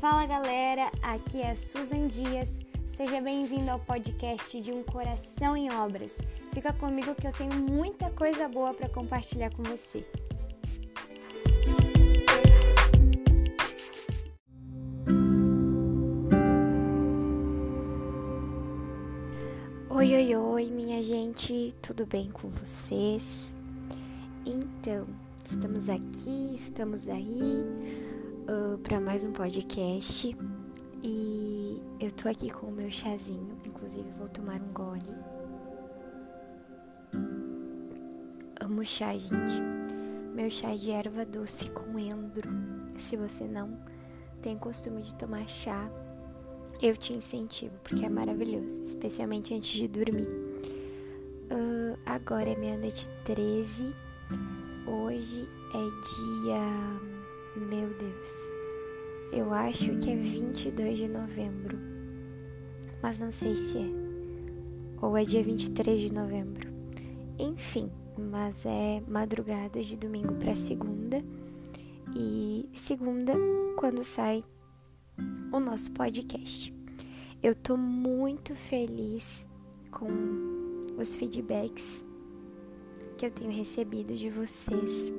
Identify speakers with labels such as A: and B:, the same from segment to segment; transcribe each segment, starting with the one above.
A: Fala galera, aqui é Susan Dias. Seja bem-vindo ao podcast de Um Coração em Obras. Fica comigo que eu tenho muita coisa boa para compartilhar com você. Oi, oi, oi, minha gente, tudo bem com vocês? Então, estamos aqui, estamos aí uh, para mais um podcast e eu tô aqui com o meu chazinho, inclusive vou tomar um gole. Amo chá, gente. Meu chá de erva doce com endro. Se você não tem costume de tomar chá, eu te incentivo, porque é maravilhoso, especialmente antes de dormir. Uh, agora é meia-noite 13. Hoje é dia meu Deus, eu acho que é 22 de novembro, mas não sei se é, ou é dia 23 de novembro. Enfim, mas é madrugada de domingo para segunda e segunda quando sai o nosso podcast. Eu tô muito feliz com os feedbacks que eu tenho recebido de vocês.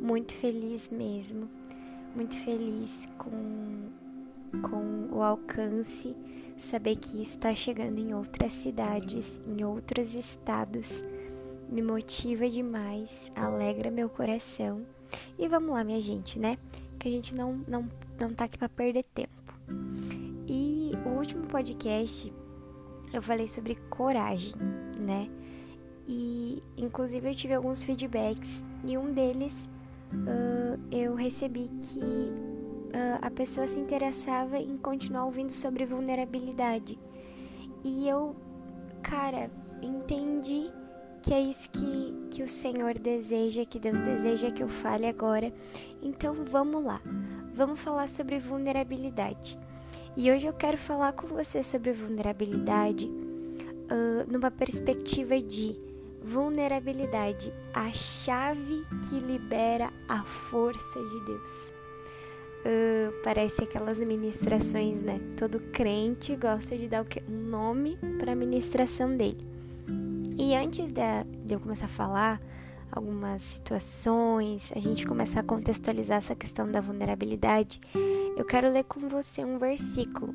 A: Muito feliz mesmo muito feliz com, com o alcance, saber que está chegando em outras cidades, em outros estados. Me motiva demais, alegra meu coração. E vamos lá, minha gente, né? Que a gente não, não, não tá aqui para perder tempo. E o último podcast eu falei sobre coragem, né? E inclusive eu tive alguns feedbacks e um deles uh, eu recebi que uh, a pessoa se interessava em continuar ouvindo sobre vulnerabilidade. E eu, cara, entendi que é isso que, que o Senhor deseja, que Deus deseja que eu fale agora. Então vamos lá, vamos falar sobre vulnerabilidade. E hoje eu quero falar com você sobre vulnerabilidade uh, numa perspectiva de vulnerabilidade, a chave que libera a força de Deus. Uh, parece aquelas ministrações, né? Todo crente gosta de dar um nome para a ministração dele. E antes de, de eu começar a falar algumas situações, a gente começar a contextualizar essa questão da vulnerabilidade, eu quero ler com você um versículo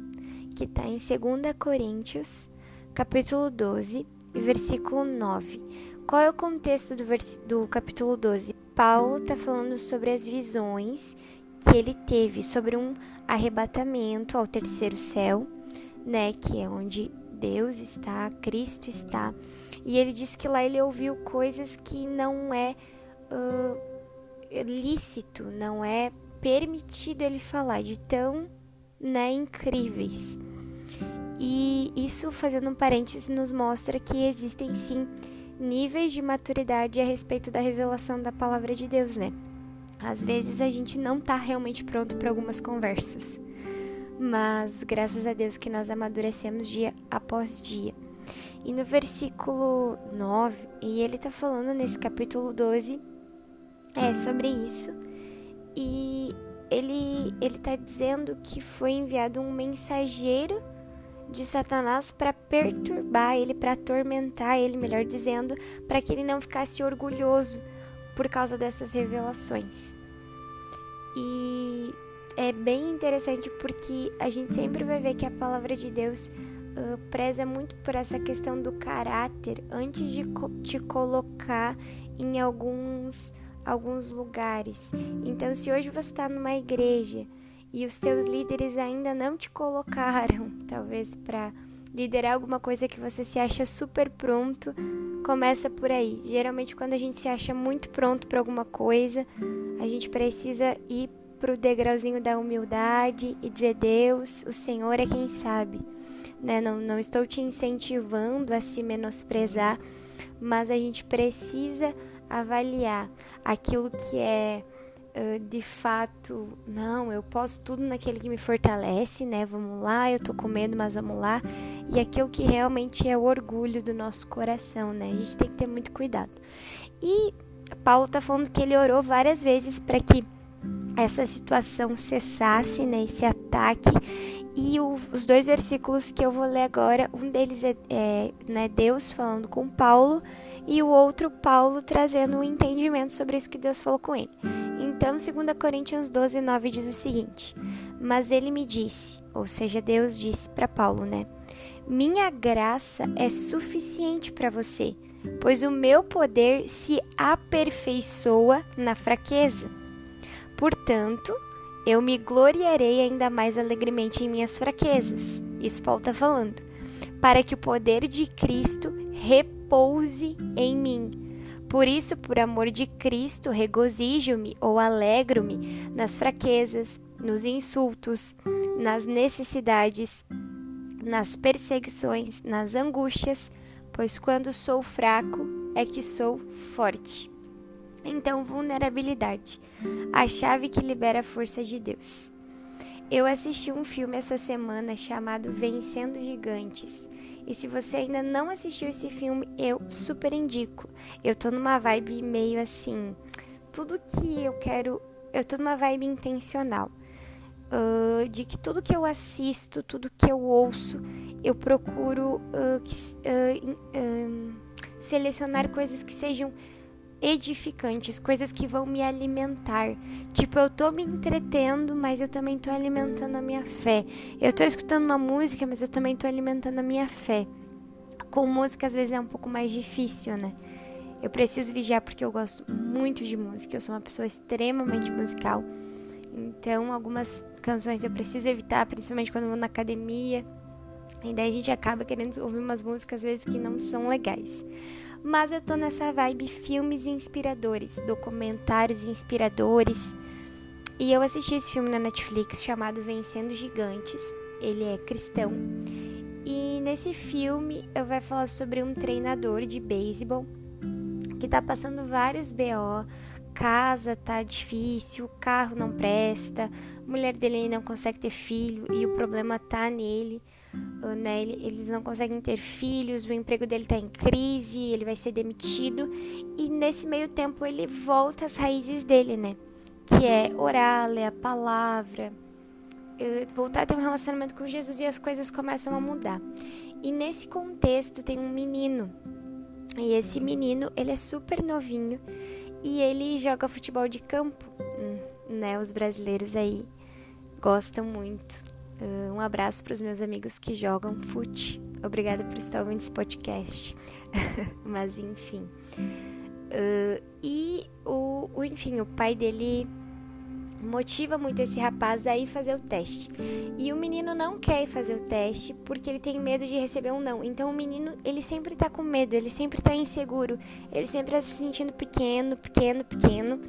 A: que está em 2 Coríntios, capítulo 12, versículo 9. Qual é o contexto do, do capítulo 12? Paulo está falando sobre as visões que ele teve sobre um arrebatamento ao terceiro céu, né, que é onde Deus está, Cristo está. E ele diz que lá ele ouviu coisas que não é uh, lícito, não é permitido ele falar, de tão né, incríveis. E isso, fazendo um parênteses, nos mostra que existem sim níveis de maturidade a respeito da revelação da palavra de Deus, né? Às vezes a gente não tá realmente pronto para algumas conversas, mas graças a Deus que nós amadurecemos dia após dia. E no versículo 9, e ele tá falando nesse capítulo 12 é sobre isso. E ele ele tá dizendo que foi enviado um mensageiro de Satanás para perturbar ele, para atormentar ele, melhor dizendo, para que ele não ficasse orgulhoso por causa dessas revelações. E é bem interessante porque a gente sempre vai ver que a palavra de Deus uh, preza muito por essa questão do caráter antes de co te colocar em alguns alguns lugares. Então, se hoje você está numa igreja e os seus líderes ainda não te colocaram, talvez para liderar alguma coisa que você se acha super pronto, começa por aí. Geralmente quando a gente se acha muito pronto para alguma coisa, a gente precisa ir pro degrauzinho da humildade e dizer Deus, o Senhor é quem sabe. Né? Não, não estou te incentivando a se menosprezar, mas a gente precisa avaliar aquilo que é de fato, não, eu posso tudo naquele que me fortalece, né? Vamos lá, eu tô com medo, mas vamos lá. E aquilo que realmente é o orgulho do nosso coração, né? A gente tem que ter muito cuidado. E Paulo tá falando que ele orou várias vezes para que essa situação cessasse, né? Esse ataque. E o, os dois versículos que eu vou ler agora, um deles é, é né, Deus falando com Paulo e o outro Paulo trazendo um entendimento sobre isso que Deus falou com ele. Então, 2 Coríntios 12, 9 diz o seguinte: Mas ele me disse, ou seja, Deus disse para Paulo, né? Minha graça é suficiente para você, pois o meu poder se aperfeiçoa na fraqueza. Portanto, eu me gloriarei ainda mais alegremente em minhas fraquezas. Isso Paulo está falando. Para que o poder de Cristo repouse em mim. Por isso, por amor de Cristo, regozijo-me ou alegro-me nas fraquezas, nos insultos, nas necessidades, nas perseguições, nas angústias, pois quando sou fraco é que sou forte. Então, vulnerabilidade a chave que libera a força de Deus. Eu assisti um filme essa semana chamado Vencendo Gigantes. E se você ainda não assistiu esse filme, eu super indico. Eu tô numa vibe meio assim, tudo que eu quero, eu tô numa vibe intencional. Uh, de que tudo que eu assisto, tudo que eu ouço, eu procuro uh, uh, selecionar coisas que sejam edificantes, coisas que vão me alimentar. Tipo, eu tô me entretendo, mas eu também tô alimentando a minha fé. Eu tô escutando uma música, mas eu também tô alimentando a minha fé. Com música às vezes é um pouco mais difícil, né? Eu preciso vigiar porque eu gosto muito de música, eu sou uma pessoa extremamente musical. Então, algumas canções eu preciso evitar, principalmente quando eu vou na academia. E daí a gente acaba querendo ouvir umas músicas às vezes que não são legais mas eu tô nessa vibe filmes inspiradores, documentários inspiradores. E eu assisti esse filme na Netflix chamado Vencendo Gigantes. Ele é cristão. E nesse filme eu vai falar sobre um treinador de beisebol que tá passando vários BO, casa tá difícil, o carro não presta, a mulher dele não consegue ter filho e o problema tá nele né, eles não conseguem ter filhos, o emprego dele está em crise, ele vai ser demitido e nesse meio tempo ele volta às raízes dele, né? Que é orar, ler a palavra, eh, voltar a ter um relacionamento com Jesus e as coisas começam a mudar. E nesse contexto tem um menino e esse menino ele é super novinho e ele joga futebol de campo, hum, né? Os brasileiros aí gostam muito. Uh, um abraço para os meus amigos que jogam fute. Obrigada por estar ouvindo esse podcast. Mas enfim. Uh, e o, o, enfim, o pai dele motiva muito esse rapaz a ir fazer o teste. E o menino não quer ir fazer o teste porque ele tem medo de receber um não. Então o menino, ele sempre tá com medo, ele sempre tá inseguro, ele sempre tá se sentindo pequeno, pequeno, pequeno.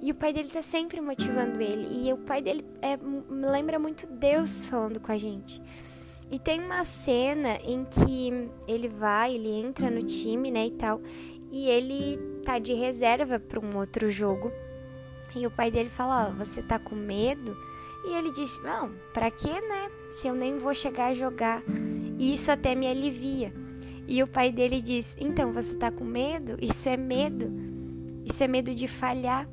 A: E o pai dele tá sempre motivando ele. E o pai dele é, lembra muito Deus falando com a gente. E tem uma cena em que ele vai, ele entra no time, né, e tal, e ele tá de reserva para um outro jogo. E o pai dele fala: oh, Você tá com medo? E ele disse: Não, pra quê, né? Se eu nem vou chegar a jogar. E isso até me alivia. E o pai dele diz: Então você tá com medo? Isso é medo. Isso é medo de falhar.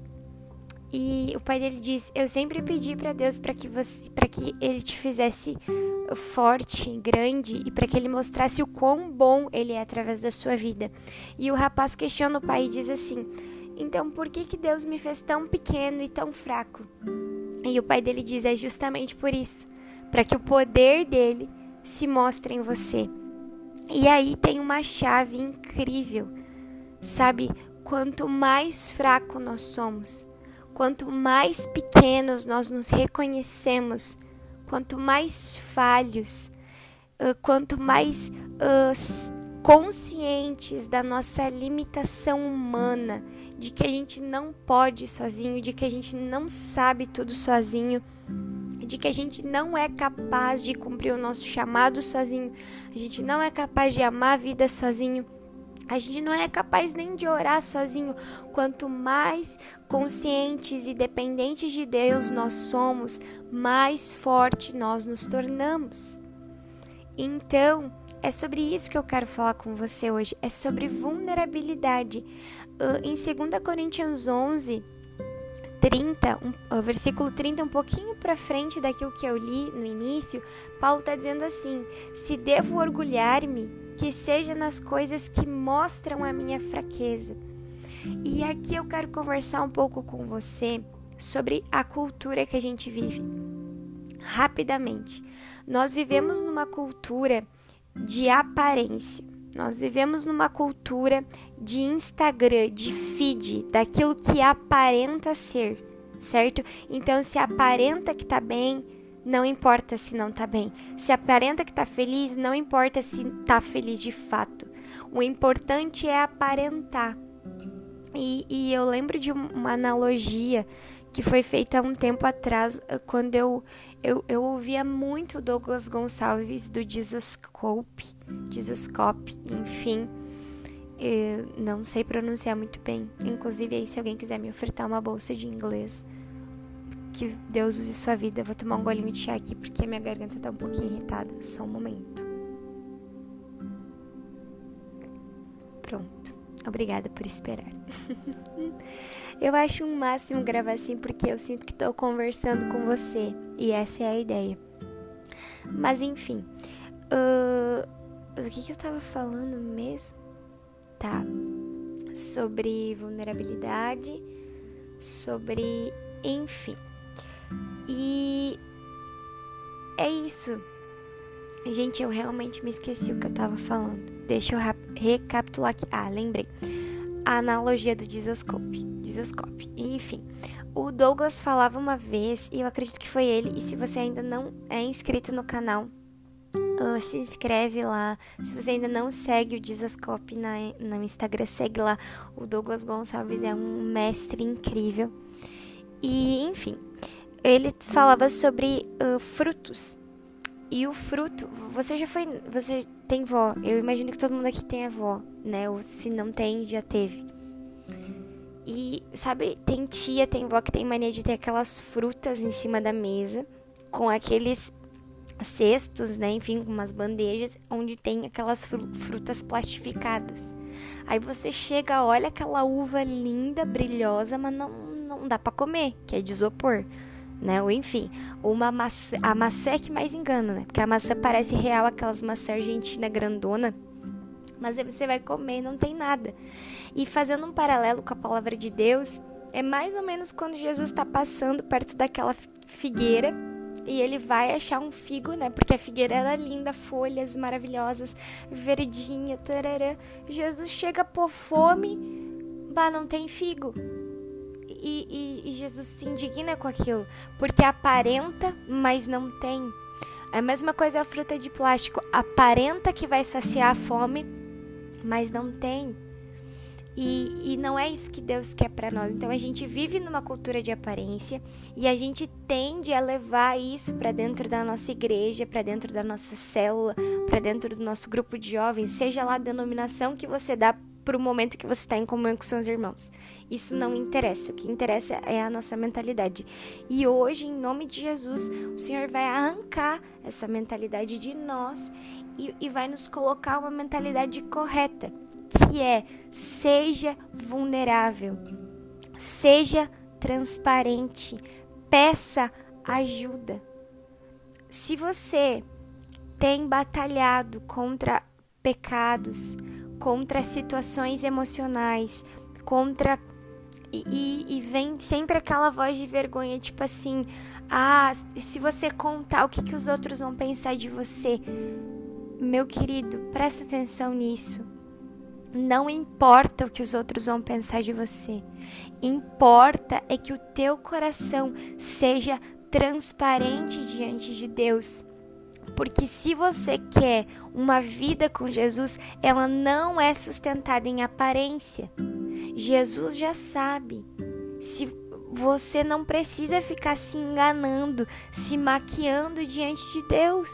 A: E o pai dele diz: Eu sempre pedi para Deus para que você, para que ele te fizesse forte, grande e para que ele mostrasse o quão bom ele é através da sua vida. E o rapaz questiona o pai e diz assim: então, por que, que Deus me fez tão pequeno e tão fraco? E o pai dele diz: é justamente por isso para que o poder dele se mostre em você. E aí tem uma chave incrível, sabe? Quanto mais fraco nós somos, quanto mais pequenos nós nos reconhecemos, quanto mais falhos, quanto mais uh, conscientes da nossa limitação humana, de que a gente não pode sozinho, de que a gente não sabe tudo sozinho, de que a gente não é capaz de cumprir o nosso chamado sozinho, a gente não é capaz de amar a vida sozinho. A gente não é capaz nem de orar sozinho. Quanto mais conscientes e dependentes de Deus nós somos, mais forte nós nos tornamos. Então, é sobre isso que eu quero falar com você hoje. É sobre vulnerabilidade. Uh, em 2 Coríntios 11, 30, um, o versículo 30, um pouquinho para frente daquilo que eu li no início, Paulo está dizendo assim: Se devo orgulhar-me, que seja nas coisas que mostram a minha fraqueza. E aqui eu quero conversar um pouco com você sobre a cultura que a gente vive. Rapidamente, nós vivemos numa cultura de aparência. Nós vivemos numa cultura de Instagram, de feed, daquilo que aparenta ser, certo? Então, se aparenta que tá bem, não importa se não tá bem. Se aparenta que tá feliz, não importa se tá feliz de fato. O importante é aparentar. E, e eu lembro de uma analogia que foi feita há um tempo atrás, eh, quando eu, eu, eu ouvia muito Douglas Gonçalves do Jesuscope, Jesuscope, enfim. Não sei pronunciar muito bem. Inclusive, aí, se alguém quiser me ofertar uma bolsa de inglês, que Deus use sua vida. Vou tomar um golinho de chá aqui porque minha garganta tá um pouquinho irritada. Só um momento. Pronto. Obrigada por esperar. eu acho um máximo gravar assim porque eu sinto que estou conversando com você e essa é a ideia. Mas enfim, uh, que, que eu estava falando mesmo? Tá, sobre vulnerabilidade, sobre enfim. E é isso. Gente, eu realmente me esqueci o que eu tava falando. Deixa eu recapitular aqui. Ah, lembrei. A analogia do Disoscope. Enfim, o Douglas falava uma vez, e eu acredito que foi ele. E se você ainda não é inscrito no canal, uh, se inscreve lá. Se você ainda não segue o Disoscope na, no Instagram, segue lá. O Douglas Gonçalves é um mestre incrível. E, enfim, ele falava sobre uh, frutos. E o fruto, você já foi, você tem vó? Eu imagino que todo mundo aqui tem avó, né? Ou se não tem, já teve. E sabe, tem tia, tem vó que tem mania de ter aquelas frutas em cima da mesa, com aqueles cestos, né? Enfim, com umas bandejas onde tem aquelas frutas plastificadas. Aí você chega, olha aquela uva linda, brilhosa, mas não, não dá para comer, que é de isopor né? Ou enfim, uma maçã, a maçã é que mais engana, né? Porque a maçã parece real, aquelas maçã argentina grandona, mas aí você vai comer não tem nada. E fazendo um paralelo com a palavra de Deus, é mais ou menos quando Jesus está passando perto daquela figueira e ele vai achar um figo, né? Porque a figueira era linda, folhas maravilhosas, verdinha, tarará. Jesus chega por fome, mas não tem figo e, e, e Jesus se indigna com aquilo, porque aparenta, mas não tem. É a mesma coisa a fruta de plástico, aparenta que vai saciar a fome, mas não tem. E, e, não é isso que Deus quer para nós. Então a gente vive numa cultura de aparência e a gente tende a levar isso para dentro da nossa igreja, para dentro da nossa célula, para dentro do nosso grupo de jovens, seja lá a denominação que você dá para o momento que você está em comunhão com seus irmãos. Isso não interessa. O que interessa é a nossa mentalidade. E hoje, em nome de Jesus, o Senhor vai arrancar essa mentalidade de nós e, e vai nos colocar uma mentalidade correta, que é seja vulnerável, seja transparente, peça ajuda. Se você tem batalhado contra pecados, contra situações emocionais, contra. E, e, vem sempre aquela voz de vergonha, tipo assim: ah, se você contar, o que, que os outros vão pensar de você? Meu querido, presta atenção nisso. Não importa o que os outros vão pensar de você. Importa é que o teu coração seja transparente diante de Deus. Porque se você quer uma vida com Jesus, ela não é sustentada em aparência. Jesus já sabe. Se você não precisa ficar se enganando, se maquiando diante de Deus.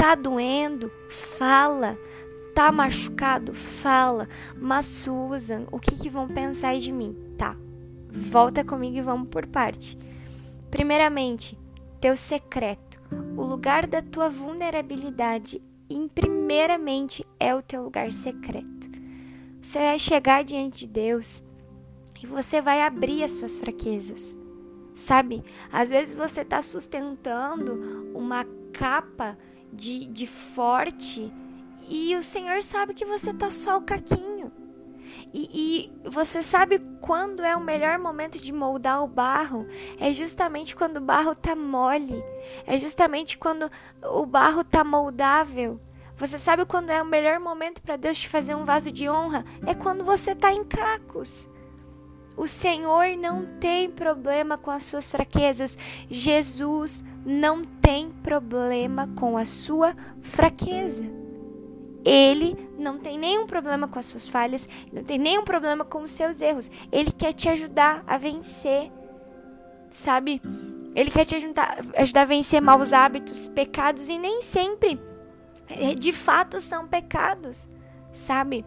A: Tá doendo? Fala. Tá machucado? Fala. Mas Susan, o que, que vão pensar de mim? Tá. Volta comigo e vamos por parte. Primeiramente, teu secreto o lugar da tua vulnerabilidade, em primeiramente, é o teu lugar secreto. Você vai chegar diante de Deus e você vai abrir as suas fraquezas. sabe? Às vezes você está sustentando uma capa de, de forte e o Senhor sabe que você tá só o caquinho. E, e, você sabe quando é o melhor momento de moldar o barro? É justamente quando o barro tá mole. É justamente quando o barro tá moldável. Você sabe quando é o melhor momento para Deus te fazer um vaso de honra? É quando você tá em cacos. O Senhor não tem problema com as suas fraquezas. Jesus não tem problema com a sua fraqueza. Ele não tem nenhum problema com as suas falhas, não tem nenhum problema com os seus erros. Ele quer te ajudar a vencer, sabe? Ele quer te ajudar, ajudar a vencer maus hábitos, pecados e nem sempre é, de fato são pecados, sabe?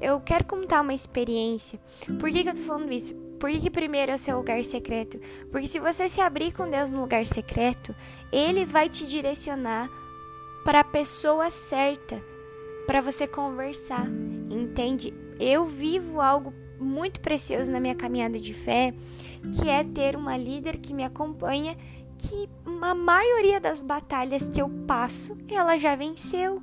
A: Eu quero contar uma experiência. Por que, que eu tô falando isso? Por que, que primeiro é o seu lugar secreto? Porque se você se abrir com Deus no lugar secreto, Ele vai te direcionar para a pessoa certa para você conversar, entende? Eu vivo algo muito precioso na minha caminhada de fé, que é ter uma líder que me acompanha, que a maioria das batalhas que eu passo, ela já venceu.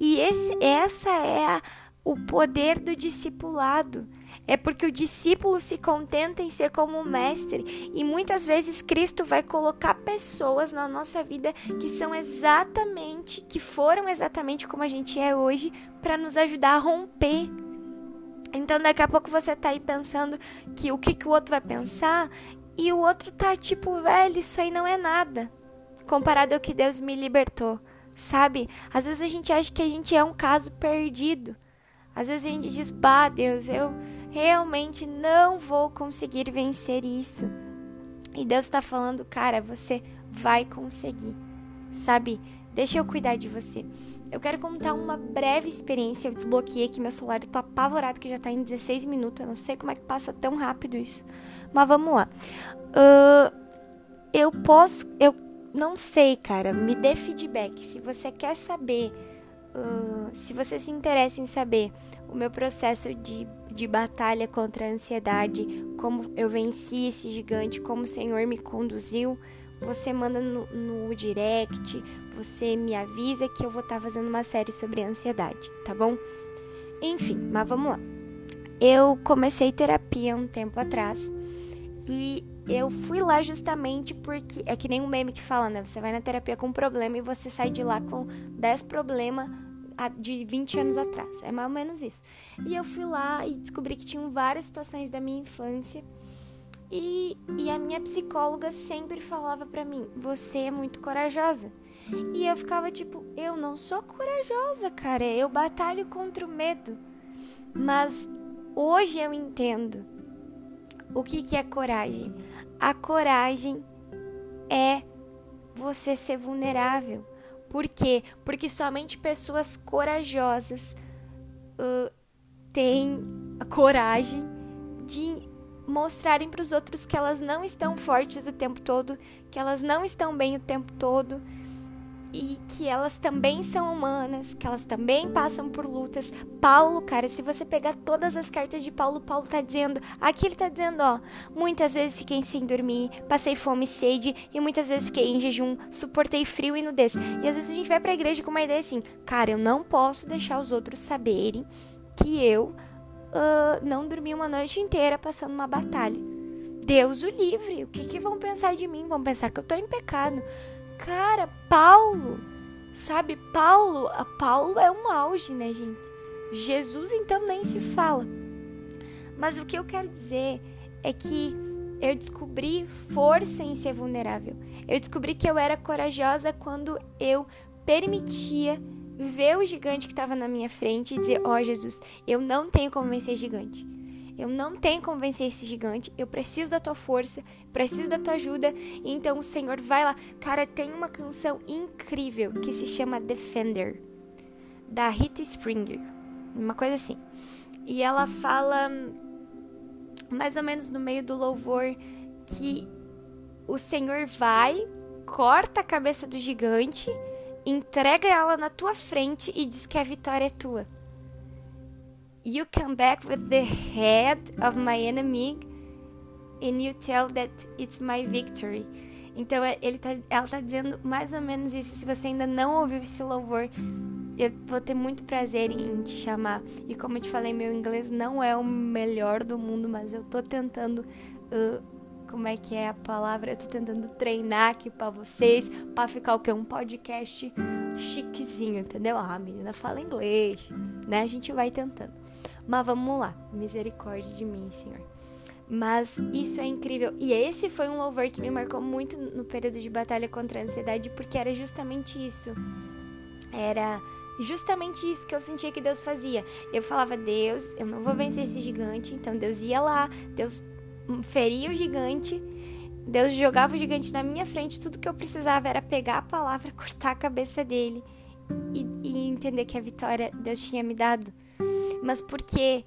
A: E esse, essa é a, o poder do discipulado. É porque o discípulo se contenta em ser como o mestre, e muitas vezes Cristo vai colocar pessoas na nossa vida que são exatamente, que foram exatamente como a gente é hoje, para nos ajudar a romper. Então daqui a pouco você tá aí pensando que o que, que o outro vai pensar, e o outro tá tipo, velho, isso aí não é nada, comparado ao que Deus me libertou, sabe? Às vezes a gente acha que a gente é um caso perdido. Às vezes a gente diz, bah, Deus, eu realmente não vou conseguir vencer isso. E Deus está falando, cara, você vai conseguir, sabe? Deixa eu cuidar de você. Eu quero contar uma breve experiência. Eu desbloqueei aqui meu celular, tô apavorado que já tá em 16 minutos. Eu não sei como é que passa tão rápido isso. Mas vamos lá. Uh, eu posso. Eu não sei, cara. Me dê feedback. Se você quer saber. Uh, se você se interessa em saber o meu processo de de batalha contra a ansiedade, como eu venci esse gigante, como o Senhor me conduziu, você manda no, no direct, você me avisa que eu vou estar tá fazendo uma série sobre ansiedade, tá bom? Enfim, mas vamos lá. Eu comecei terapia um tempo atrás e eu fui lá justamente porque é que nem um meme que fala, né? Você vai na terapia com um problema e você sai de lá com 10 problemas de 20 anos atrás. É mais ou menos isso. E eu fui lá e descobri que tinham várias situações da minha infância. E, e a minha psicóloga sempre falava para mim: Você é muito corajosa. E eu ficava tipo: Eu não sou corajosa, cara. Eu batalho contra o medo. Mas hoje eu entendo o que, que é coragem. A coragem é você ser vulnerável por quê? Porque somente pessoas corajosas uh, têm a coragem de mostrarem para os outros que elas não estão fortes o tempo todo, que elas não estão bem o tempo todo e que elas também são humanas, que elas também passam por lutas. Paulo, cara, se você pegar todas as cartas de Paulo, Paulo tá dizendo, aqui ele tá dizendo, ó, muitas vezes fiquei sem dormir, passei fome e sede e muitas vezes fiquei em jejum, suportei frio e nudez. E às vezes a gente vai pra igreja com uma ideia assim, cara, eu não posso deixar os outros saberem que eu uh, não dormi uma noite inteira passando uma batalha. Deus o livre, o que, que vão pensar de mim? Vão pensar que eu tô em pecado. Cara, Paulo, sabe? Paulo, Paulo é um auge, né, gente? Jesus então nem se fala. Mas o que eu quero dizer é que eu descobri força em ser vulnerável. Eu descobri que eu era corajosa quando eu permitia ver o gigante que estava na minha frente e dizer: Ó oh, Jesus, eu não tenho como vencer gigante. Eu não tenho como vencer esse gigante. Eu preciso da tua força, preciso da tua ajuda. Então o Senhor vai lá. Cara, tem uma canção incrível que se chama Defender, da Rita Springer. Uma coisa assim. E ela fala mais ou menos no meio do louvor que o Senhor vai, corta a cabeça do gigante, entrega ela na tua frente e diz que a vitória é tua. You come back with the head of my enemy and you tell that it's my victory. Então é, ele tá, ela tá dizendo mais ou menos isso. Se você ainda não ouviu esse louvor, eu vou ter muito prazer em te chamar. E como eu te falei, meu inglês não é o melhor do mundo, mas eu tô tentando. Uh, como é que é a palavra? Eu tô tentando treinar aqui para vocês, para ficar o que? Um podcast chiquezinho, entendeu? Ah, a menina fala inglês, né? A gente vai tentando. Mas vamos lá. Misericórdia de mim, Senhor. Mas isso é incrível. E esse foi um louvor que me marcou muito no período de batalha contra a ansiedade, porque era justamente isso. Era justamente isso que eu sentia que Deus fazia. Eu falava, Deus, eu não vou vencer esse gigante. Então Deus ia lá, Deus feria o gigante, Deus jogava o gigante na minha frente. Tudo que eu precisava era pegar a palavra, cortar a cabeça dele e, e entender que a vitória Deus tinha me dado. Mas porque,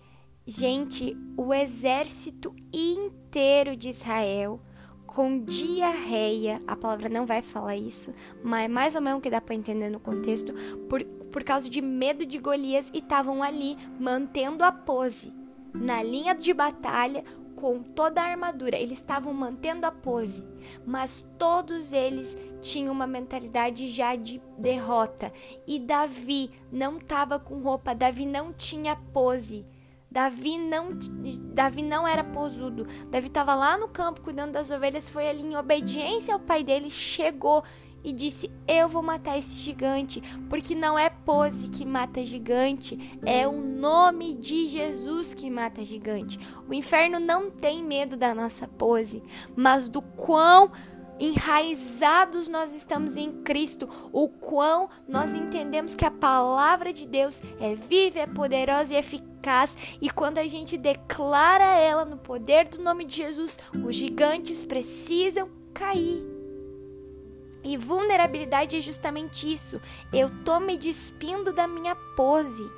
A: gente, o exército inteiro de Israel com diarreia, a palavra não vai falar isso, mas é mais ou menos que dá para entender no contexto, por, por causa de medo de Golias e estavam ali mantendo a pose na linha de batalha com toda a armadura. Eles estavam mantendo a pose, mas todos eles tinham uma mentalidade já de derrota. E Davi não estava com roupa, Davi não tinha pose. Davi não, Davi não era posudo. Davi estava lá no campo cuidando das ovelhas, foi ali em obediência ao pai dele, chegou e disse: Eu vou matar esse gigante, porque não é pose que mata gigante, é o nome de Jesus que mata gigante. O inferno não tem medo da nossa pose, mas do quão enraizados nós estamos em Cristo, o quão nós entendemos que a palavra de Deus é viva, é poderosa e eficaz, e quando a gente declara ela no poder do nome de Jesus, os gigantes precisam cair. E vulnerabilidade é justamente isso. Eu tô me despindo da minha pose.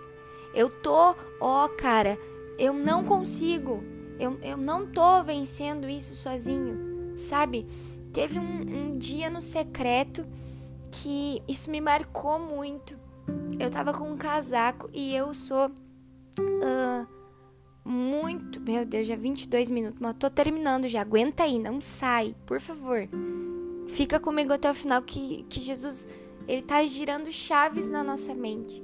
A: Eu tô, ó, oh, cara, eu não consigo. Eu, eu não tô vencendo isso sozinho, sabe? Teve um, um dia no secreto que isso me marcou muito. Eu tava com um casaco e eu sou uh, muito. Meu Deus, já 22 minutos, mas tô terminando já. Aguenta aí, não sai, por favor. Fica comigo até o final que, que Jesus ele tá girando chaves na nossa mente.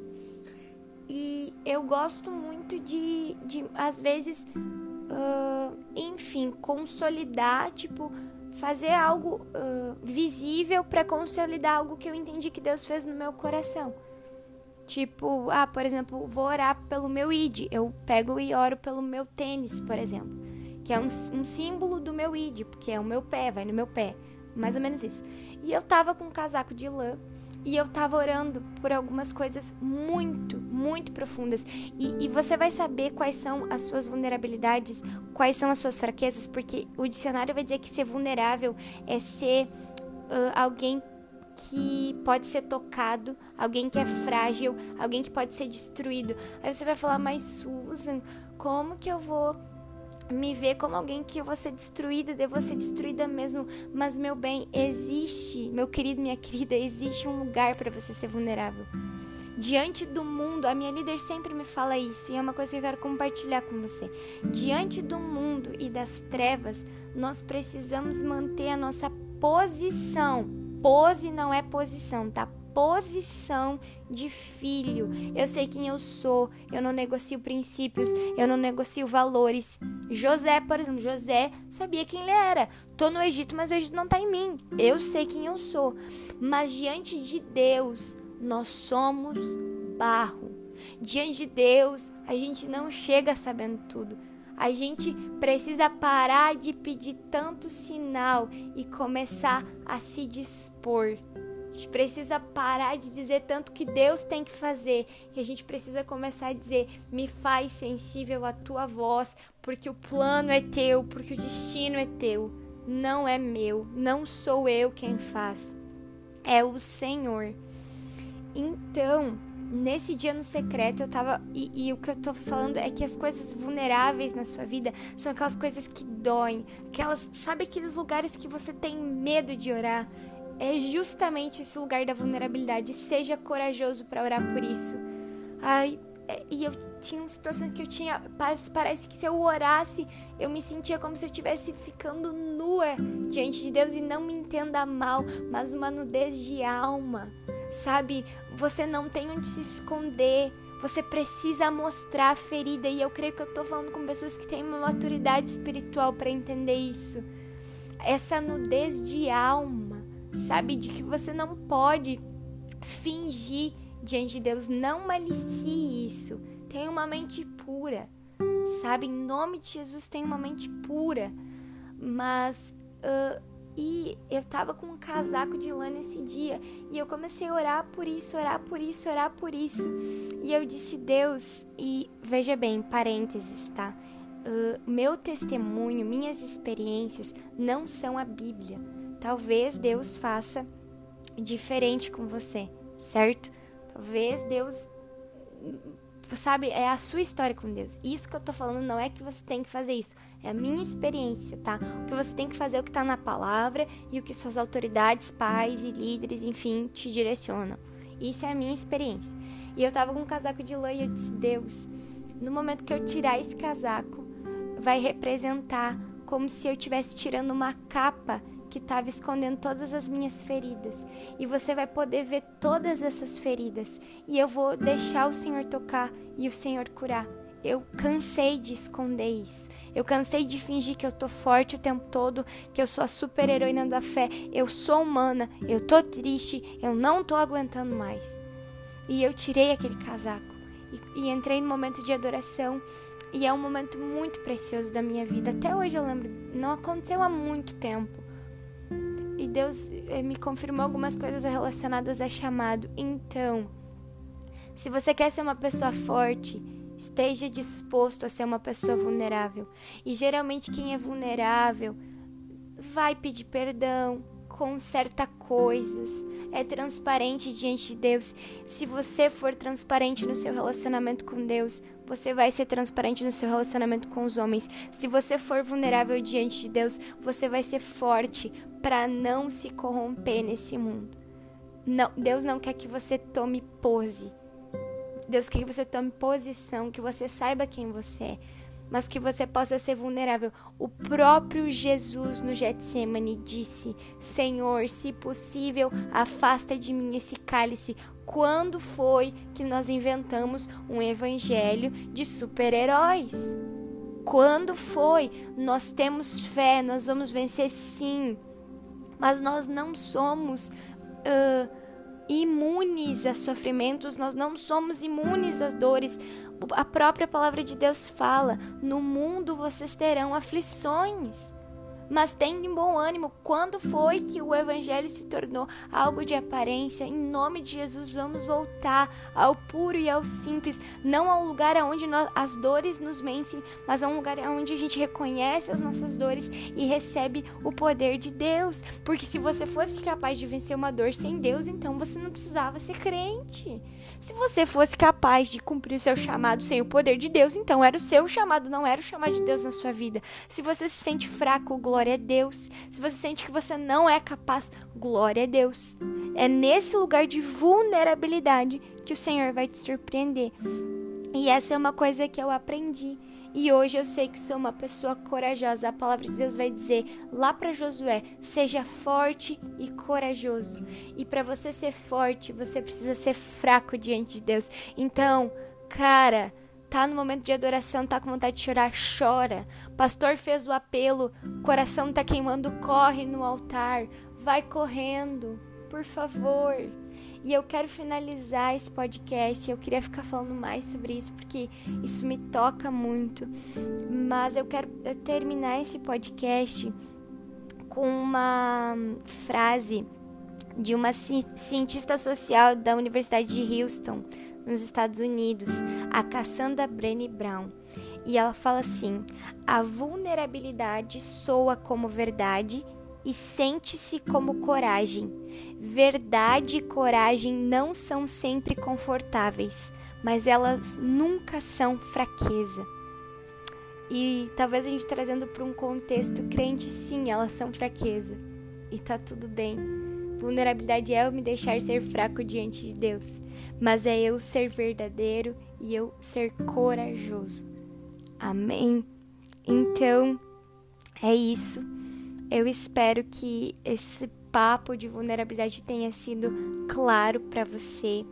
A: E eu gosto muito de, de às vezes, uh, enfim, consolidar, tipo, fazer algo uh, visível para consolidar algo que eu entendi que Deus fez no meu coração. Tipo, ah, por exemplo, vou orar pelo meu id. Eu pego e oro pelo meu tênis, por exemplo. Que é um, um símbolo do meu id, porque é o meu pé, vai no meu pé. Mais ou menos isso. E eu tava com um casaco de lã e eu tava orando por algumas coisas muito, muito profundas. E, e, você vai saber quais são as suas vulnerabilidades, quais são as suas fraquezas, porque o dicionário vai dizer que ser vulnerável é ser uh, alguém que pode ser tocado, alguém que é frágil, alguém que pode ser destruído. Aí você vai falar, mas Susan, como que eu vou me ver como alguém que eu vou ser destruída, devo ser destruída mesmo. Mas, meu bem, existe, meu querido, minha querida, existe um lugar para você ser vulnerável. Diante do mundo, a minha líder sempre me fala isso e é uma coisa que eu quero compartilhar com você. Diante do mundo e das trevas, nós precisamos manter a nossa posição. Pose não é posição, tá? Posição de filho. Eu sei quem eu sou, eu não negocio princípios, eu não negocio valores. José, por exemplo, José sabia quem ele era. Tô no Egito, mas o Egito não tá em mim. Eu sei quem eu sou. Mas diante de Deus, nós somos barro. Diante de Deus, a gente não chega sabendo tudo. A gente precisa parar de pedir tanto sinal e começar a se dispor gente precisa parar de dizer tanto que Deus tem que fazer e a gente precisa começar a dizer: me faz sensível à tua voz, porque o plano é teu, porque o destino é teu, não é meu, não sou eu quem faz, é o Senhor. Então, nesse dia no secreto eu tava. E, e, o que eu tô falando é que as coisas vulneráveis na sua vida são aquelas coisas que doem. Aquelas. Sabe aqueles lugares que você tem medo de orar? É justamente esse lugar da vulnerabilidade. Seja corajoso para orar por isso. Ai, é, e eu tinha situações que eu tinha. Parece, parece que se eu orasse, eu me sentia como se eu estivesse ficando nua diante de Deus. E não me entenda mal, mas uma nudez de alma. Sabe? Você não tem onde se esconder. Você precisa mostrar a ferida. E eu creio que eu tô falando com pessoas que têm uma maturidade espiritual para entender isso. Essa nudez de alma. Sabe? De que você não pode fingir diante de Deus. Não malicie isso. Tenha uma mente pura, sabe? Em nome de Jesus, tenha uma mente pura. Mas. Uh, e eu tava com um casaco de lã nesse dia e eu comecei a orar por isso, orar por isso, orar por isso. E eu disse, Deus, e veja bem, parênteses, tá? Uh, meu testemunho, minhas experiências não são a Bíblia. Talvez Deus faça diferente com você, certo? Talvez Deus sabe, é a sua história com Deus. Isso que eu tô falando não é que você tem que fazer isso, é a minha experiência, tá? O que você tem que fazer é o que tá na palavra e o que suas autoridades, pais e líderes, enfim, te direcionam. Isso é a minha experiência. E eu tava com um casaco de lã e eu disse: Deus, no momento que eu tirar esse casaco, vai representar como se eu estivesse tirando uma capa que estava escondendo todas as minhas feridas. E você vai poder ver todas essas feridas. E eu vou deixar o Senhor tocar e o Senhor curar. Eu cansei de esconder isso. Eu cansei de fingir que eu tô forte o tempo todo, que eu sou a super heroína da fé. Eu sou humana, eu tô triste, eu não tô aguentando mais. E eu tirei aquele casaco e, e entrei no momento de adoração. E é um momento muito precioso da minha vida. Até hoje eu lembro, não aconteceu há muito tempo Deus eh, me confirmou algumas coisas relacionadas a chamado. Então, se você quer ser uma pessoa forte, esteja disposto a ser uma pessoa vulnerável. E geralmente quem é vulnerável vai pedir perdão, conserta coisas, é transparente diante de Deus. Se você for transparente no seu relacionamento com Deus, você vai ser transparente no seu relacionamento com os homens. Se você for vulnerável diante de Deus, você vai ser forte para não se corromper nesse mundo. Não, Deus não quer que você tome pose. Deus quer que você tome posição, que você saiba quem você é, mas que você possa ser vulnerável. O próprio Jesus no Getsemane disse: Senhor, se possível, afasta de mim esse cálice. Quando foi que nós inventamos um evangelho de super-heróis? Quando foi? Nós temos fé, nós vamos vencer sim mas nós não somos uh, imunes a sofrimentos, nós não somos imunes às dores. A própria palavra de Deus fala: no mundo vocês terão aflições mas tendo bom ânimo. Quando foi que o evangelho se tornou algo de aparência? Em nome de Jesus, vamos voltar ao puro e ao simples, não ao lugar onde nós, as dores nos vencem, mas a um lugar onde a gente reconhece as nossas dores e recebe o poder de Deus. Porque se você fosse capaz de vencer uma dor sem Deus, então você não precisava ser crente. Se você fosse capaz de cumprir seu chamado sem o poder de Deus, então era o seu chamado, não era o chamado de Deus na sua vida. Se você se sente fraco, glória a Deus. Se você sente que você não é capaz, glória a Deus. É nesse lugar de vulnerabilidade que o Senhor vai te surpreender. E essa é uma coisa que eu aprendi e hoje eu sei que sou uma pessoa corajosa. A palavra de Deus vai dizer lá para Josué: seja forte e corajoso. E para você ser forte, você precisa ser fraco diante de Deus. Então, cara, tá no momento de adoração, tá com vontade de chorar, chora. Pastor fez o apelo, coração tá queimando, corre no altar, vai correndo, por favor. E eu quero finalizar esse podcast. Eu queria ficar falando mais sobre isso porque isso me toca muito. Mas eu quero terminar esse podcast com uma frase de uma cientista social da Universidade de Houston, nos Estados Unidos, a Cassandra Brené Brown. E ela fala assim: a vulnerabilidade soa como verdade e sente-se como coragem. Verdade e coragem não são sempre confortáveis, mas elas nunca são fraqueza. E talvez a gente trazendo para um contexto crente, sim, elas são fraqueza. E tá tudo bem. Vulnerabilidade é eu me deixar ser fraco diante de Deus, mas é eu ser verdadeiro e eu ser corajoso. Amém? Então, é isso. Eu espero que esse papo de vulnerabilidade tenha sido claro para você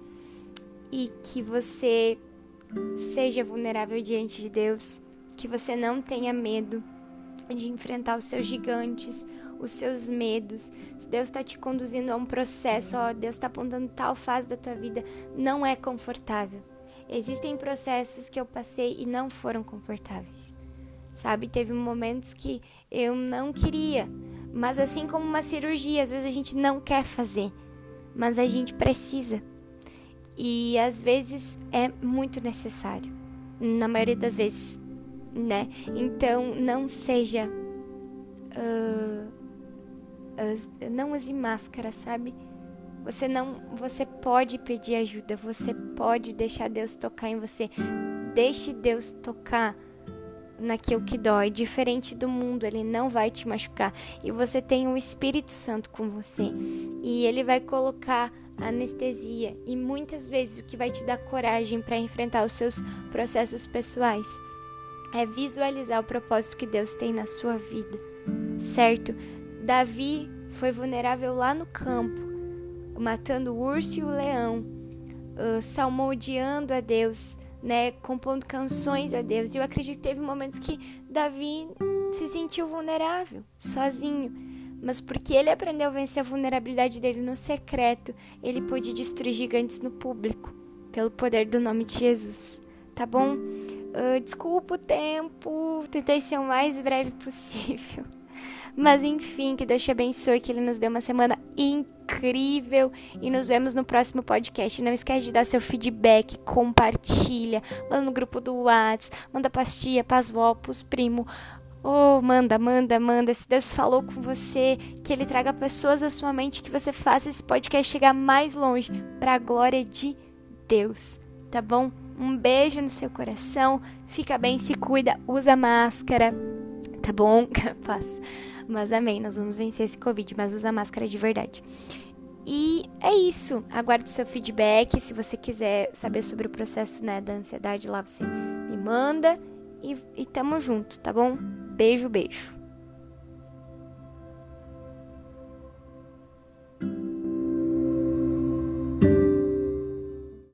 A: e que você seja vulnerável diante de Deus, que você não tenha medo de enfrentar os seus gigantes, os seus medos. Se Deus está te conduzindo a um processo, ó, Deus está apontando tal fase da tua vida, não é confortável. Existem processos que eu passei e não foram confortáveis. Sabe, teve momentos que eu não queria, mas assim como uma cirurgia, às vezes a gente não quer fazer, mas a gente precisa. E às vezes é muito necessário. Na maioria das vezes, né? Então não seja. Uh, uh, não use máscara, sabe? Você não, você pode pedir ajuda, você pode deixar Deus tocar em você. Deixe Deus tocar naquilo que dói, diferente do mundo, ele não vai te machucar. E você tem o Espírito Santo com você. E ele vai colocar anestesia e muitas vezes o que vai te dar coragem para enfrentar os seus processos pessoais é visualizar o propósito que Deus tem na sua vida. Certo? Davi foi vulnerável lá no campo, matando o urso e o leão, uh, salmodiando a Deus né, compondo canções a Deus. E eu acredito que teve momentos que Davi se sentiu vulnerável, sozinho. Mas porque ele aprendeu a vencer a vulnerabilidade dele no secreto, ele pôde destruir gigantes no público, pelo poder do nome de Jesus. Tá bom? Uh, desculpa o tempo, tentei ser o mais breve possível. Mas enfim, que Deus te abençoe, que Ele nos dê uma semana incrível e nos vemos no próximo podcast. Não esquece de dar seu feedback, compartilha, manda no grupo do WhatsApp, manda pras tia, pras vó, pros primo. Oh, manda, manda, manda. Se Deus falou com você, que Ele traga pessoas à sua mente, que você faça esse podcast chegar mais longe, para a glória de Deus, tá bom? Um beijo no seu coração, fica bem, se cuida, usa máscara, tá bom? Capaz. Mas amém, nós vamos vencer esse Covid, mas usa máscara de verdade. E é isso. Aguardo seu feedback. Se você quiser saber sobre o processo né, da ansiedade lá, você me manda. E, e tamo junto, tá bom? Beijo, beijo.